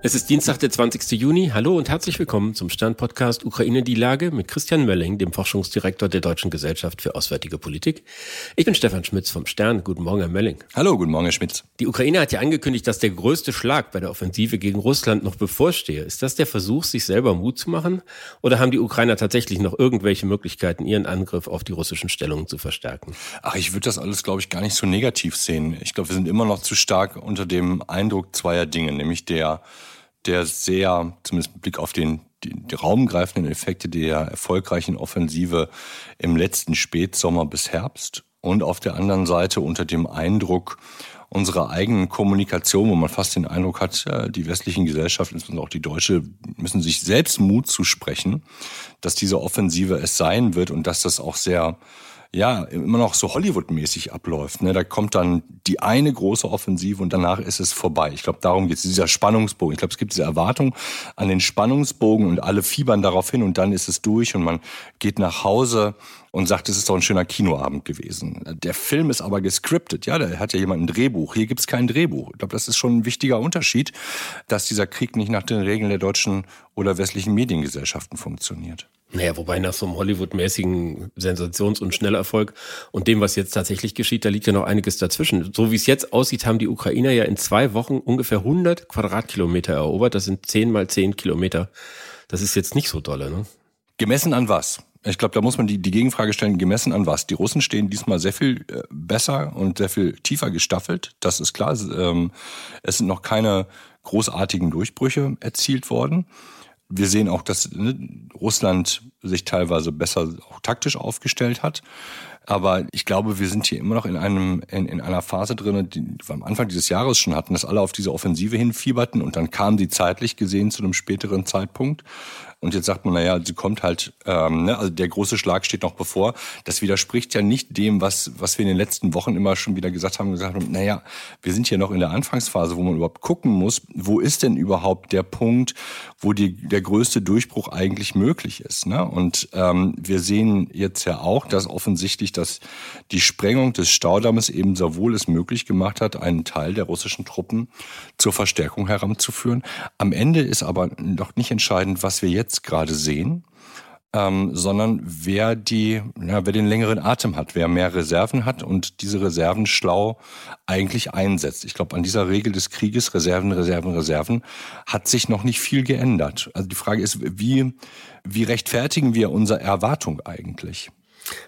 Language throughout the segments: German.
Es ist Dienstag, der 20. Juni. Hallo und herzlich willkommen zum Stern-Podcast Ukraine die Lage mit Christian Mölling, dem Forschungsdirektor der Deutschen Gesellschaft für Auswärtige Politik. Ich bin Stefan Schmitz vom Stern. Guten Morgen, Herr Mölling. Hallo, guten Morgen, Herr Schmitz. Die Ukraine hat ja angekündigt, dass der größte Schlag bei der Offensive gegen Russland noch bevorstehe. Ist das der Versuch, sich selber Mut zu machen? Oder haben die Ukrainer tatsächlich noch irgendwelche Möglichkeiten, ihren Angriff auf die russischen Stellungen zu verstärken? Ach, ich würde das alles, glaube ich, gar nicht so negativ sehen. Ich glaube, wir sind immer noch zu stark unter dem Eindruck zweier Dinge, nämlich der der sehr, zumindest mit Blick auf den die, die raumgreifenden Effekte der erfolgreichen Offensive im letzten Spätsommer bis Herbst und auf der anderen Seite unter dem Eindruck unserer eigenen Kommunikation, wo man fast den Eindruck hat, äh, die westlichen Gesellschaften, insbesondere auch die deutsche, müssen sich selbst Mut zusprechen, dass diese Offensive es sein wird und dass das auch sehr ja, immer noch so Hollywood-mäßig abläuft. Ne? Da kommt dann die eine große Offensive und danach ist es vorbei. Ich glaube, darum geht es, dieser Spannungsbogen. Ich glaube, es gibt diese Erwartung an den Spannungsbogen und alle fiebern darauf hin und dann ist es durch und man geht nach Hause und sagt, es ist doch ein schöner Kinoabend gewesen. Der Film ist aber gescriptet, ja, da hat ja jemand ein Drehbuch. Hier gibt es kein Drehbuch. Ich glaube, das ist schon ein wichtiger Unterschied, dass dieser Krieg nicht nach den Regeln der deutschen oder westlichen Mediengesellschaften funktioniert. Naja, wobei nach so einem Hollywood-mäßigen Sensations- und Schnellerfolg und dem, was jetzt tatsächlich geschieht, da liegt ja noch einiges dazwischen. So wie es jetzt aussieht, haben die Ukrainer ja in zwei Wochen ungefähr 100 Quadratkilometer erobert. Das sind 10 mal 10 Kilometer. Das ist jetzt nicht so dolle, ne? Gemessen an was? Ich glaube, da muss man die, die Gegenfrage stellen, gemessen an was? Die Russen stehen diesmal sehr viel äh, besser und sehr viel tiefer gestaffelt. Das ist klar. Ähm, es sind noch keine großartigen Durchbrüche erzielt worden wir sehen auch, dass ne, Russland sich teilweise besser auch taktisch aufgestellt hat. Aber ich glaube, wir sind hier immer noch in einem in, in einer Phase drin, die wir am Anfang dieses Jahres schon hatten, dass alle auf diese Offensive hinfieberten und dann kam sie zeitlich gesehen zu einem späteren Zeitpunkt. Und jetzt sagt man, naja, sie kommt halt, ähm, ne, also der große Schlag steht noch bevor. Das widerspricht ja nicht dem, was, was wir in den letzten Wochen immer schon wieder gesagt haben, gesagt haben, naja, wir sind hier noch in der Anfangsphase, wo man überhaupt gucken muss, wo ist denn überhaupt der Punkt, wo die, der größte Durchbruch eigentlich möglich ist. Ne? Und ähm, wir sehen jetzt ja auch, dass offensichtlich dass die Sprengung des Staudammes eben sehr wohl es möglich gemacht hat, einen Teil der russischen Truppen zur Verstärkung heranzuführen. Am Ende ist aber noch nicht entscheidend, was wir jetzt gerade sehen, ähm, sondern wer die, ja, wer den längeren Atem hat, wer mehr Reserven hat und diese Reserven schlau eigentlich einsetzt. Ich glaube, an dieser Regel des Krieges, Reserven, Reserven, Reserven, hat sich noch nicht viel geändert. Also die Frage ist, wie, wie rechtfertigen wir unsere Erwartung eigentlich?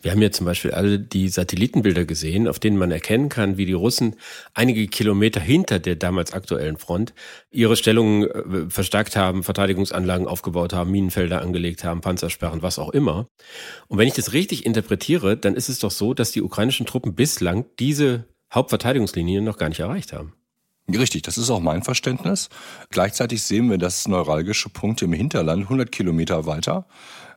Wir haben ja zum Beispiel alle die Satellitenbilder gesehen, auf denen man erkennen kann, wie die Russen einige Kilometer hinter der damals aktuellen Front ihre Stellungen äh, verstärkt haben, Verteidigungsanlagen aufgebaut haben, Minenfelder angelegt haben, Panzersperren, was auch immer. Und wenn ich das richtig interpretiere, dann ist es doch so, dass die ukrainischen Truppen bislang diese Hauptverteidigungslinien noch gar nicht erreicht haben. Richtig, das ist auch mein Verständnis. Gleichzeitig sehen wir, dass neuralgische Punkte im Hinterland 100 Kilometer weiter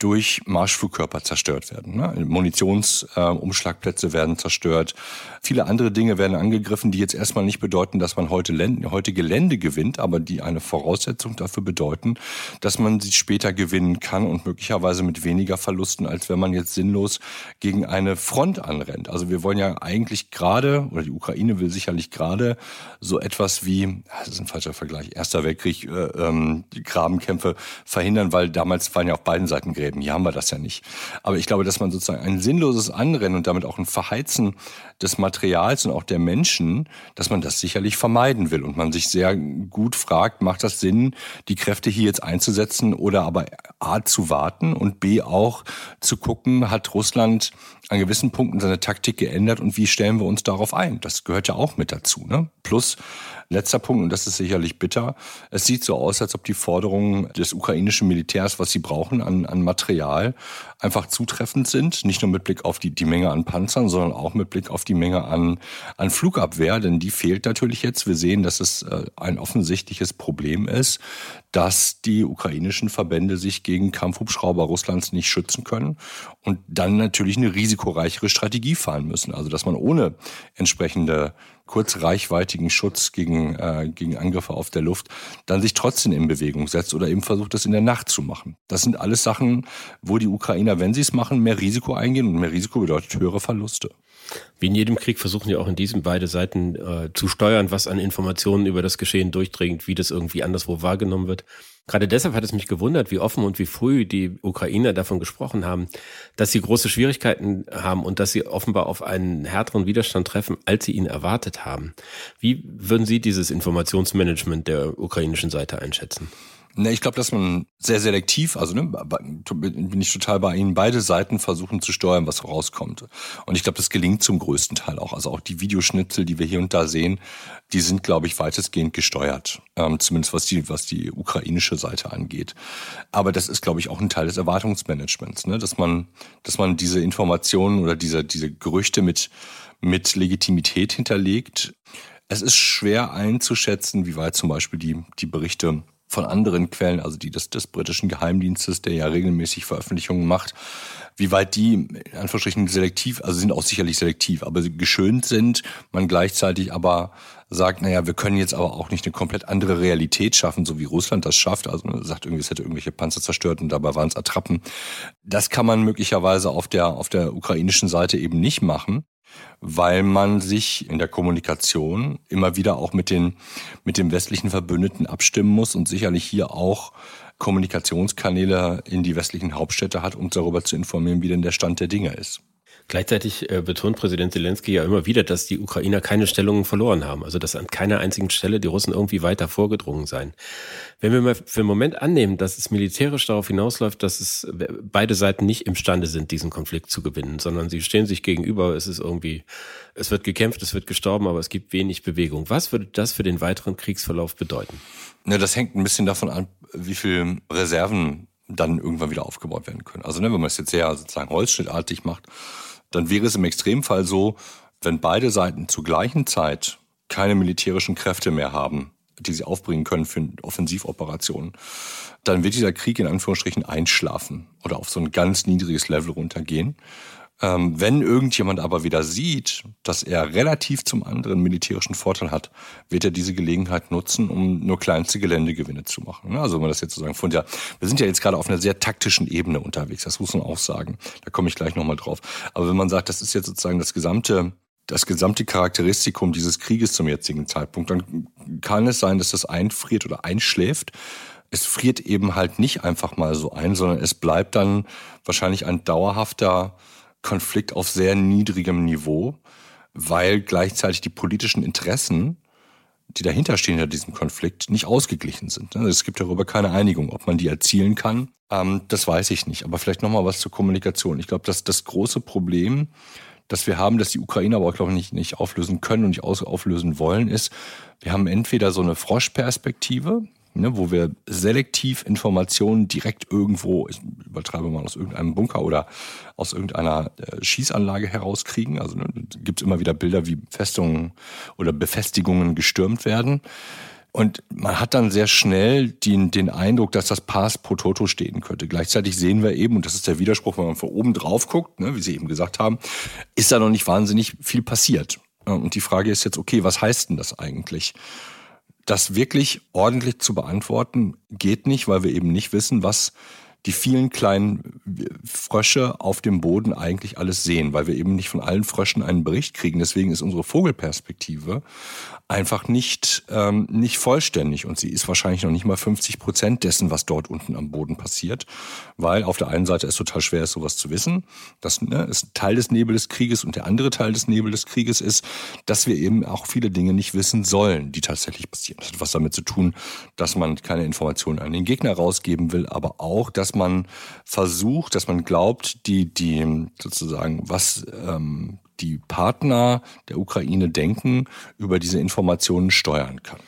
durch Marschflugkörper zerstört werden. Ne? Munitionsumschlagplätze äh, werden zerstört. Viele andere Dinge werden angegriffen, die jetzt erstmal nicht bedeuten, dass man heute, heute Gelände gewinnt, aber die eine Voraussetzung dafür bedeuten, dass man sie später gewinnen kann und möglicherweise mit weniger Verlusten, als wenn man jetzt sinnlos gegen eine Front anrennt. Also wir wollen ja eigentlich gerade, oder die Ukraine will sicherlich gerade so etwas wie, das ist ein falscher Vergleich, Erster Weltkrieg, äh, ähm, Grabenkämpfe verhindern, weil damals fallen ja auf beiden Seiten Gräben Leben. Hier haben wir das ja nicht. Aber ich glaube, dass man sozusagen ein sinnloses Anrennen und damit auch ein Verheizen des Materials und auch der Menschen, dass man das sicherlich vermeiden will und man sich sehr gut fragt, macht das Sinn, die Kräfte hier jetzt einzusetzen oder aber A zu warten und B auch zu gucken, hat Russland an gewissen Punkten seine Taktik geändert und wie stellen wir uns darauf ein? Das gehört ja auch mit dazu. Ne? Plus Letzter Punkt, und das ist sicherlich bitter. Es sieht so aus, als ob die Forderungen des ukrainischen Militärs, was sie brauchen an, an Material, einfach zutreffend sind. Nicht nur mit Blick auf die, die Menge an Panzern, sondern auch mit Blick auf die Menge an, an Flugabwehr, denn die fehlt natürlich jetzt. Wir sehen, dass es äh, ein offensichtliches Problem ist, dass die ukrainischen Verbände sich gegen Kampfhubschrauber Russlands nicht schützen können und dann natürlich eine risikoreichere Strategie fahren müssen. Also dass man ohne entsprechende kurzreichweitigen Schutz gegen, äh, gegen Angriffe auf der Luft, dann sich trotzdem in Bewegung setzt oder eben versucht, das in der Nacht zu machen. Das sind alles Sachen, wo die Ukrainer, wenn sie es machen, mehr Risiko eingehen und mehr Risiko bedeutet höhere Verluste. Wie in jedem Krieg versuchen ja auch in diesem beide Seiten äh, zu steuern, was an Informationen über das Geschehen durchdringt, wie das irgendwie anderswo wahrgenommen wird. Gerade deshalb hat es mich gewundert, wie offen und wie früh die Ukrainer davon gesprochen haben, dass sie große Schwierigkeiten haben und dass sie offenbar auf einen härteren Widerstand treffen, als sie ihn erwartet haben. Wie würden Sie dieses Informationsmanagement der ukrainischen Seite einschätzen? Ne, ich glaube, dass man sehr selektiv, also ne, bin ich total bei Ihnen, beide Seiten versuchen zu steuern, was rauskommt. Und ich glaube, das gelingt zum größten Teil auch. Also auch die Videoschnitzel, die wir hier und da sehen, die sind, glaube ich, weitestgehend gesteuert. Ähm, zumindest was die, was die ukrainische Seite angeht. Aber das ist, glaube ich, auch ein Teil des Erwartungsmanagements, ne? dass man, dass man diese Informationen oder diese, diese Gerüchte mit, mit Legitimität hinterlegt. Es ist schwer einzuschätzen, wie weit zum Beispiel die, die Berichte von anderen Quellen, also die des, des britischen Geheimdienstes, der ja regelmäßig Veröffentlichungen macht, wie weit die in Anführungsstrichen selektiv, also sind auch sicherlich selektiv, aber geschönt sind, man gleichzeitig aber sagt, naja, wir können jetzt aber auch nicht eine komplett andere Realität schaffen, so wie Russland das schafft. Also man sagt irgendwie, es hätte irgendwelche Panzer zerstört und dabei waren es Attrappen. Das kann man möglicherweise auf der, auf der ukrainischen Seite eben nicht machen weil man sich in der Kommunikation immer wieder auch mit den, mit den westlichen Verbündeten abstimmen muss und sicherlich hier auch Kommunikationskanäle in die westlichen Hauptstädte hat, um darüber zu informieren, wie denn der Stand der Dinge ist. Gleichzeitig äh, betont Präsident Zelensky ja immer wieder, dass die Ukrainer keine Stellungen verloren haben. Also dass an keiner einzigen Stelle die Russen irgendwie weiter vorgedrungen seien. Wenn wir mal für einen Moment annehmen, dass es militärisch darauf hinausläuft, dass es beide Seiten nicht imstande sind, diesen Konflikt zu gewinnen, sondern sie stehen sich gegenüber, es ist irgendwie, es wird gekämpft, es wird gestorben, aber es gibt wenig Bewegung. Was würde das für den weiteren Kriegsverlauf bedeuten? Ja, das hängt ein bisschen davon an, wie viel Reserven dann irgendwann wieder aufgebaut werden können. Also ne, wenn man es jetzt sehr sozusagen holzschnittartig macht, dann wäre es im Extremfall so, wenn beide Seiten zur gleichen Zeit keine militärischen Kräfte mehr haben, die sie aufbringen können für Offensivoperationen, dann wird dieser Krieg in Anführungsstrichen einschlafen oder auf so ein ganz niedriges Level runtergehen. Ähm, wenn irgendjemand aber wieder sieht, dass er relativ zum anderen militärischen Vorteil hat, wird er diese Gelegenheit nutzen, um nur kleinste Geländegewinne zu machen. Also wenn man das jetzt sozusagen von der, wir sind ja jetzt gerade auf einer sehr taktischen Ebene unterwegs, das muss man auch sagen. Da komme ich gleich nochmal drauf. Aber wenn man sagt, das ist jetzt sozusagen das gesamte das gesamte Charakteristikum dieses Krieges zum jetzigen Zeitpunkt, dann kann es sein, dass das einfriert oder einschläft. Es friert eben halt nicht einfach mal so ein, sondern es bleibt dann wahrscheinlich ein dauerhafter Konflikt auf sehr niedrigem Niveau, weil gleichzeitig die politischen Interessen, die dahinter stehen hinter diesem Konflikt, nicht ausgeglichen sind. Also es gibt darüber keine Einigung, ob man die erzielen kann. Ähm, das weiß ich nicht. Aber vielleicht nochmal was zur Kommunikation. Ich glaube, dass das große Problem, das wir haben, dass die Ukrainer aber auch, glaube ich, nicht, nicht auflösen können und nicht auflösen wollen, ist, wir haben entweder so eine Froschperspektive, ne, wo wir selektiv Informationen direkt irgendwo, ich übertreibe mal, aus irgendeinem Bunker oder aus irgendeiner äh, Schießanlage herauskriegen. Also ne, gibt es immer wieder Bilder, wie Festungen oder Befestigungen gestürmt werden. Und man hat dann sehr schnell den, den Eindruck, dass das Pass pro Toto stehen könnte. Gleichzeitig sehen wir eben, und das ist der Widerspruch, wenn man von oben drauf guckt, ne, wie Sie eben gesagt haben, ist da noch nicht wahnsinnig viel passiert. Und die Frage ist jetzt, okay, was heißt denn das eigentlich? Das wirklich ordentlich zu beantworten geht nicht, weil wir eben nicht wissen, was die vielen kleinen Frösche auf dem Boden eigentlich alles sehen, weil wir eben nicht von allen Fröschen einen Bericht kriegen. Deswegen ist unsere Vogelperspektive einfach nicht, ähm, nicht vollständig und sie ist wahrscheinlich noch nicht mal 50 Prozent dessen, was dort unten am Boden passiert, weil auf der einen Seite es total schwer ist, sowas zu wissen. Das ne, ist Teil des Nebel des Krieges und der andere Teil des Nebel des Krieges ist, dass wir eben auch viele Dinge nicht wissen sollen, die tatsächlich passieren. Das hat was damit zu tun, dass man keine Informationen an den Gegner rausgeben will, aber auch, dass man versucht, dass man glaubt, die, die sozusagen, was ähm, die Partner der Ukraine denken, über diese Informationen steuern kann.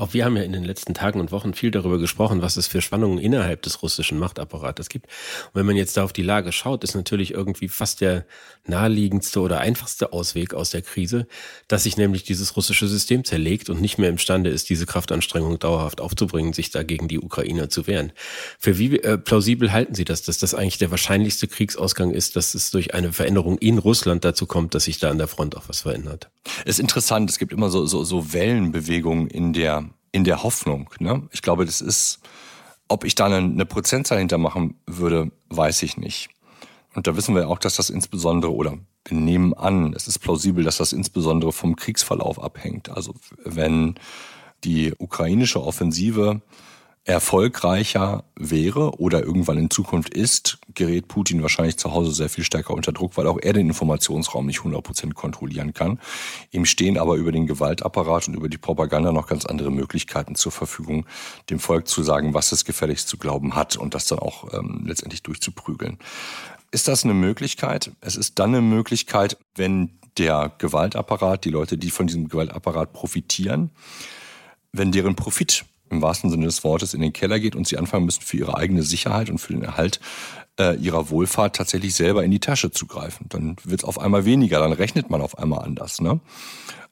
Auch wir haben ja in den letzten Tagen und Wochen viel darüber gesprochen, was es für Spannungen innerhalb des russischen Machtapparates gibt. Und wenn man jetzt da auf die Lage schaut, ist natürlich irgendwie fast der naheliegendste oder einfachste Ausweg aus der Krise, dass sich nämlich dieses russische System zerlegt und nicht mehr imstande ist, diese Kraftanstrengung dauerhaft aufzubringen, sich dagegen die Ukrainer zu wehren. Für wie äh, plausibel halten Sie das, dass das eigentlich der wahrscheinlichste Kriegsausgang ist, dass es durch eine Veränderung in Russland dazu kommt, dass sich da an der Front auch was verändert? Es ist interessant, es gibt immer so, so, so Wellenbewegungen in der, in der Hoffnung. Ne? Ich glaube, das ist, ob ich da eine, eine Prozentzahl hintermachen würde, weiß ich nicht. Und da wissen wir auch, dass das insbesondere, oder wir nehmen an, es ist plausibel, dass das insbesondere vom Kriegsverlauf abhängt. Also wenn die ukrainische Offensive erfolgreicher wäre oder irgendwann in Zukunft ist, gerät Putin wahrscheinlich zu Hause sehr viel stärker unter Druck, weil auch er den Informationsraum nicht 100% kontrollieren kann. Ihm stehen aber über den Gewaltapparat und über die Propaganda noch ganz andere Möglichkeiten zur Verfügung, dem Volk zu sagen, was es gefälligst zu glauben hat und das dann auch ähm, letztendlich durchzuprügeln. Ist das eine Möglichkeit? Es ist dann eine Möglichkeit, wenn der Gewaltapparat, die Leute, die von diesem Gewaltapparat profitieren, wenn deren Profit im wahrsten Sinne des Wortes in den Keller geht und sie anfangen müssen, für ihre eigene Sicherheit und für den Erhalt äh, ihrer Wohlfahrt tatsächlich selber in die Tasche zu greifen. Dann wird es auf einmal weniger, dann rechnet man auf einmal anders. Ne?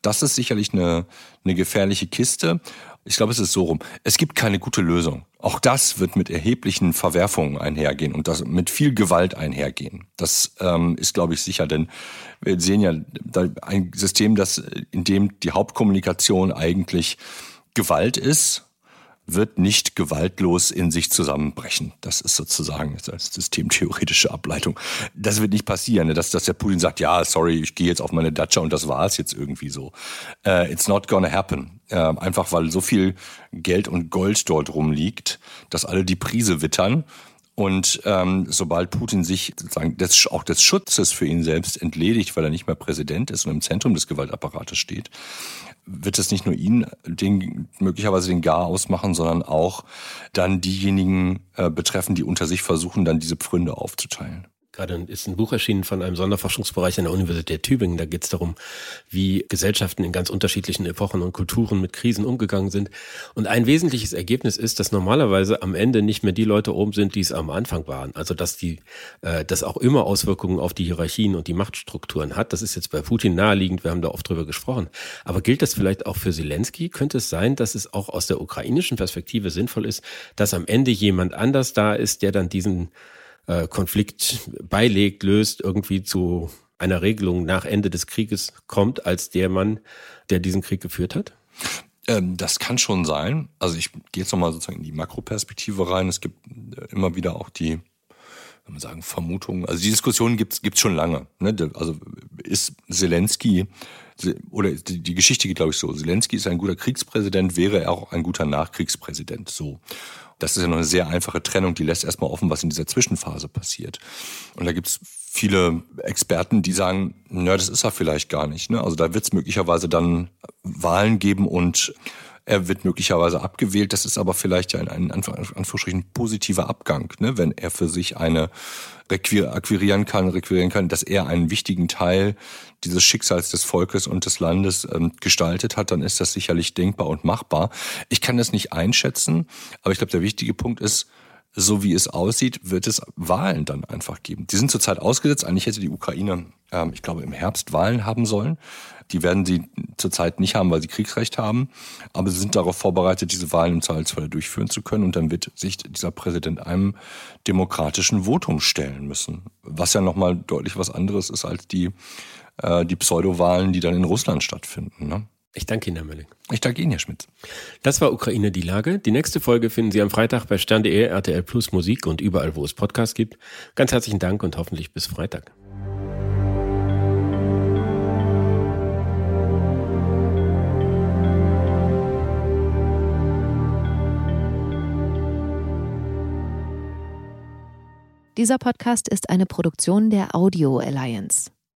Das ist sicherlich eine, eine gefährliche Kiste. Ich glaube, es ist so rum. Es gibt keine gute Lösung. Auch das wird mit erheblichen Verwerfungen einhergehen und das mit viel Gewalt einhergehen. Das ähm, ist, glaube ich, sicher, denn wir sehen ja ein System, das in dem die Hauptkommunikation eigentlich Gewalt ist, wird nicht gewaltlos in sich zusammenbrechen. Das ist sozusagen als systemtheoretische Ableitung. Das wird nicht passieren, ne? dass, dass der Putin sagt, ja, sorry, ich gehe jetzt auf meine Datscha und das war es jetzt irgendwie so. Uh, it's not gonna happen. Uh, einfach weil so viel Geld und Gold dort rumliegt, dass alle die Prise wittern. Und ähm, sobald Putin sich sozusagen des, auch des Schutzes für ihn selbst entledigt, weil er nicht mehr Präsident ist und im Zentrum des Gewaltapparates steht, wird es nicht nur ihn den, möglicherweise den Gar ausmachen, sondern auch dann diejenigen äh, betreffen, die unter sich versuchen, dann diese Pfründe aufzuteilen. Gerade ist ein Buch erschienen von einem Sonderforschungsbereich an der Universität Tübingen. Da geht es darum, wie Gesellschaften in ganz unterschiedlichen Epochen und Kulturen mit Krisen umgegangen sind. Und ein wesentliches Ergebnis ist, dass normalerweise am Ende nicht mehr die Leute oben sind, die es am Anfang waren. Also dass die, äh, das auch immer Auswirkungen auf die Hierarchien und die Machtstrukturen hat. Das ist jetzt bei Putin naheliegend. Wir haben da oft drüber gesprochen. Aber gilt das vielleicht auch für Zelensky? Könnte es sein, dass es auch aus der ukrainischen Perspektive sinnvoll ist, dass am Ende jemand anders da ist, der dann diesen äh, Konflikt beilegt, löst, irgendwie zu einer Regelung nach Ende des Krieges kommt, als der Mann, der diesen Krieg geführt hat? Ähm, das kann schon sein. Also ich gehe jetzt nochmal sozusagen in die Makroperspektive rein. Es gibt äh, immer wieder auch die, wenn man sagen, Vermutungen. Also die Diskussion gibt's gibt's schon lange. Ne? Also ist Zelensky oder die Geschichte geht glaube ich so. Zelensky ist ein guter Kriegspräsident, wäre er auch ein guter Nachkriegspräsident. So. Das ist ja noch eine sehr einfache Trennung, die lässt erstmal offen, was in dieser Zwischenphase passiert. Und da gibt's viele Experten, die sagen, na, das ist er vielleicht gar nicht. Ne? Also da wird es möglicherweise dann Wahlen geben und er wird möglicherweise abgewählt. Das ist aber vielleicht ja ein, ein Anführungsstrichen positiver Abgang, ne? wenn er für sich eine akquirieren kann, requirieren kann, dass er einen wichtigen Teil dieses Schicksals des Volkes und des Landes ähm, gestaltet hat, dann ist das sicherlich denkbar und machbar. Ich kann das nicht einschätzen, aber ich glaube, der wichtige Punkt ist, so wie es aussieht, wird es Wahlen dann einfach geben. Die sind zurzeit ausgesetzt. Eigentlich hätte die Ukraine, ähm, ich glaube, im Herbst Wahlen haben sollen. Die werden sie zurzeit nicht haben, weil sie Kriegsrecht haben. Aber sie sind darauf vorbereitet, diese Wahlen im Zweifelsfall durchführen zu können. Und dann wird sich dieser Präsident einem demokratischen Votum stellen müssen. Was ja nochmal deutlich was anderes ist als die, äh, die Pseudowahlen, die dann in Russland stattfinden. Ne? Ich danke Ihnen, Herr Mölling. Ich danke Ihnen, Herr Schmidt. Das war Ukraine die Lage. Die nächste Folge finden Sie am Freitag bei stern.de, RTL Plus Musik und überall, wo es Podcasts gibt. Ganz herzlichen Dank und hoffentlich bis Freitag. Dieser Podcast ist eine Produktion der Audio Alliance.